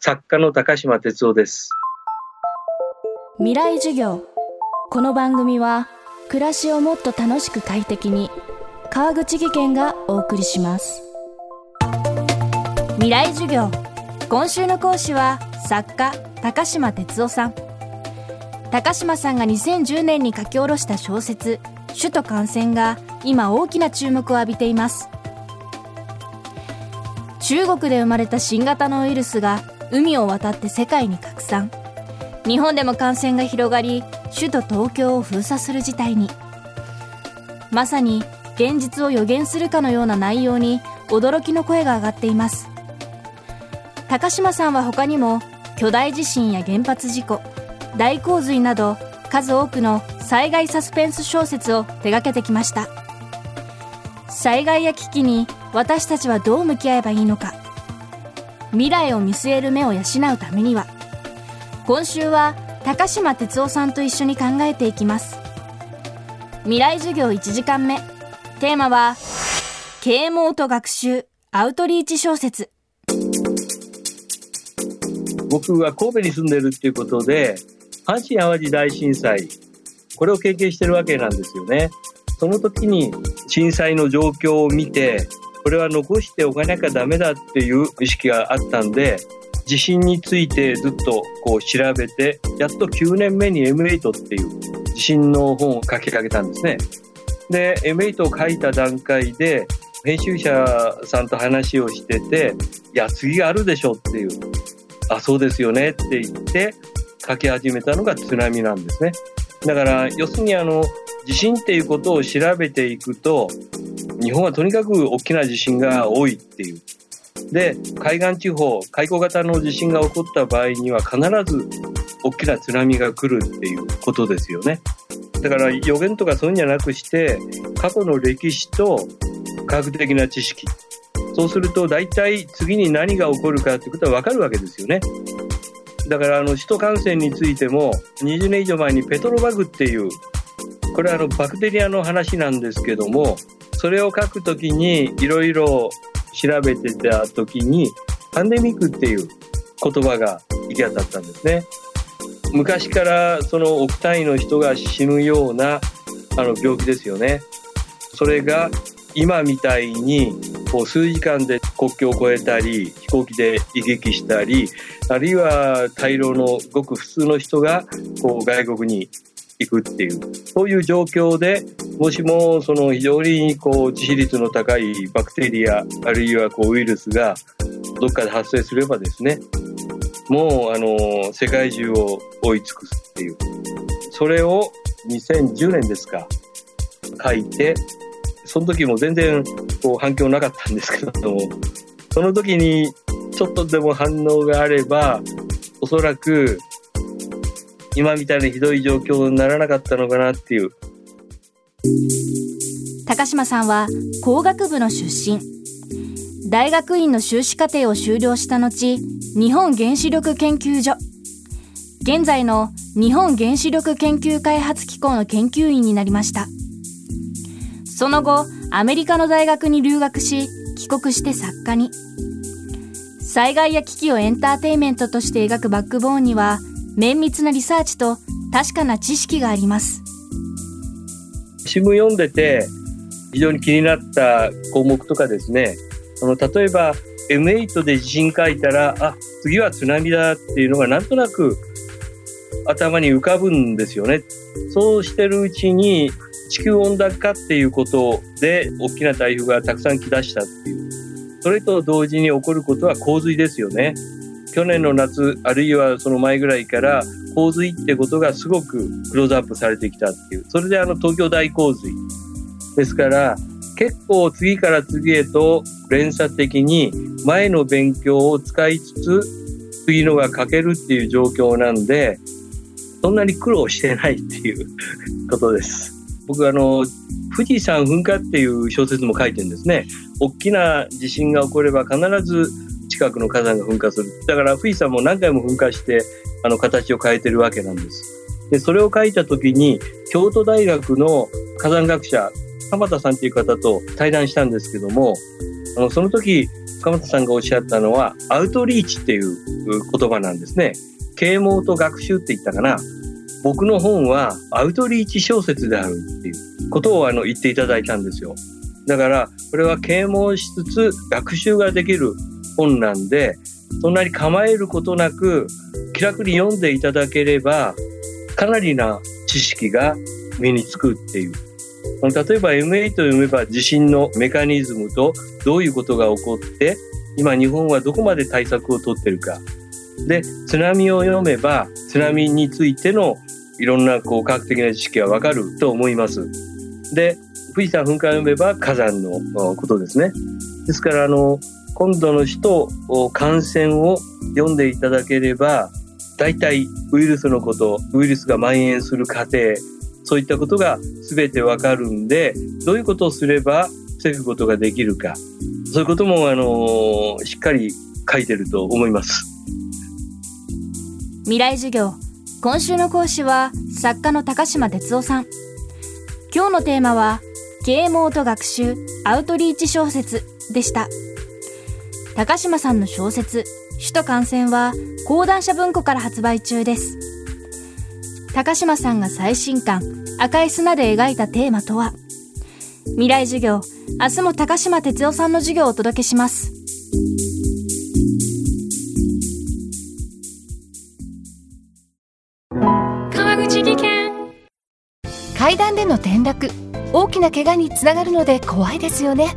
作家の高島哲夫です。未来授業。この番組は暮らしをもっと楽しく快適に川口義賢がお送りします。未来授業。今週の講師は作家高島哲夫さん。高島さんが2010年に書き下ろした小説「首都感染」が今大きな注目を浴びています。中国で生まれた新型のウイルスが海を渡って世界に拡散。日本でも感染が広がり首都東京を封鎖する事態に。まさに現実を予言するかのような内容に驚きの声が上がっています。高島さんは他にも巨大地震や原発事故大洪水など数多くの災害サスペンス小説を手掛けてきました。災害や危機に私たちはどう向き合えばいいのか。未来を見据える目を養うためには。今週は高島哲夫さんと一緒に考えていきます。未来授業1時間目。テーマは啓蒙と学習アウトリーチ小説。僕は神戸に住んでるっていうことで阪神・淡路大震災これを経験してるわけなんですよね。その時に震災の状況を見てこれは残しておかなきゃダメだっていう意識があったんで地震についてずっとこう調べてやっと9年目に M8 っていう地震の本を書き上げたんですね。で M8 を書いた段階で編集者さんと話をしてて「いや次があるでしょ」っていう「あそうですよね」って言って書き始めたのが津波なんですね。だから要するにあの地震っていうことを調べていくと日本はとにかく大きな地震が多いっていう。で、海岸地方、海溝型の地震が起こった場合には必ず大きな津波が来るっていうことですよね。だから予言とかそういうんじゃなくして、過去の歴史と科学的な知識。そうすると大体次に何が起こるかってことはわかるわけですよね。だからあの首都感染についても20年以上前にペトロバグっていうこれはあのバクテリアの話なんですけどもそれを書くときにいろいろ調べてたときにパンデミックっていう言葉が行き当たったんですね。昔からその億単位の人が死ぬようなあの病気ですよね。それが今みたいにこう数時間で国境を越えたり飛行機で行き来したりあるいは大量のごく普通の人がこう外国に行くっていう、そういう状況で、もしもその非常にこう致死率の高いバクテリア、あるいはこうウイルスがどっかで発生すればですね、もうあの世界中を追い尽くすっていう。それを2010年ですか、書いて、その時も全然こう反響なかったんですけども、その時にちょっとでも反応があれば、おそらく今みたいなひどい状況にならなかったのかなっていう。高島さんは工学部の出身。大学院の修士課程を修了した後、日本原子力研究所。現在の日本原子力研究開発機構の研究員になりました。その後、アメリカの大学に留学し、帰国して作家に。災害や危機をエンターテインメントとして描くバックボーンには、綿密なリサーチと確かな知識があります。新聞読んでて非常に気になった項目とかですね。あの例えば M8 で地震書いたらあ次は津波だっていうのがなんとなく頭に浮かぶんですよね。そうしてるうちに地球温暖化っていうことで大きな台風がたくさん来だしたっていう。それと同時に起こることは洪水ですよね。去年の夏、あるいはその前ぐらいから洪水ってことがすごくクローズアップされてきたっていう。それであの東京大洪水。ですから、結構次から次へと連鎖的に前の勉強を使いつつ次のが書けるっていう状況なんで、そんなに苦労してないっていう ことです。僕あの、富士山噴火っていう小説も書いてるんですね。大きな地震が起これば必ず近くの火山が噴火する。だから富士山も何回も噴火して、あの、形を変えてるわけなんです。で、それを書いた時に、京都大学の火山学者、浜田さんっていう方と対談したんですけども、あのその時岡本さんがおっしゃったのはアウトリーチっていう言葉なんですね。啓蒙と学習って言ったかな。僕の本はアウトリーチ小説であるっていうことをあの言っていただいたんですよ。だからこれは啓蒙しつつ学習ができる本なんでそんなに構えることなく気楽に読んでいただければかなりな知識が身につくっていう。例えば M8 を読めば地震のメカニズムとどういうことが起こって今日本はどこまで対策をとってるか。で、津波を読めば津波についてのいろんなこう科学的な知識がわかると思います。で、富士山噴火を読めば火山のことですね。ですから、あの、今度の首都感染を読んでいただければ、大体ウイルスのこと、ウイルスが蔓延する過程、そういったことが全てわかるんで、どういうことをすれば防ぐことができるか、そういうことも、あの、しっかり書いてると思います。未来授業。今週の講師は作家の高島哲夫さん。今日のテーマは、啓蒙と学習アウトリーチ小説でした。高島さんの小説、首都感染は講談社文庫から発売中です。高島さんが最新刊、赤い砂で描いたテーマとは？未来授業、明日も高島哲夫さんの授業をお届けします。川口技研階段での転落、大きな怪我につながるので怖いですよね。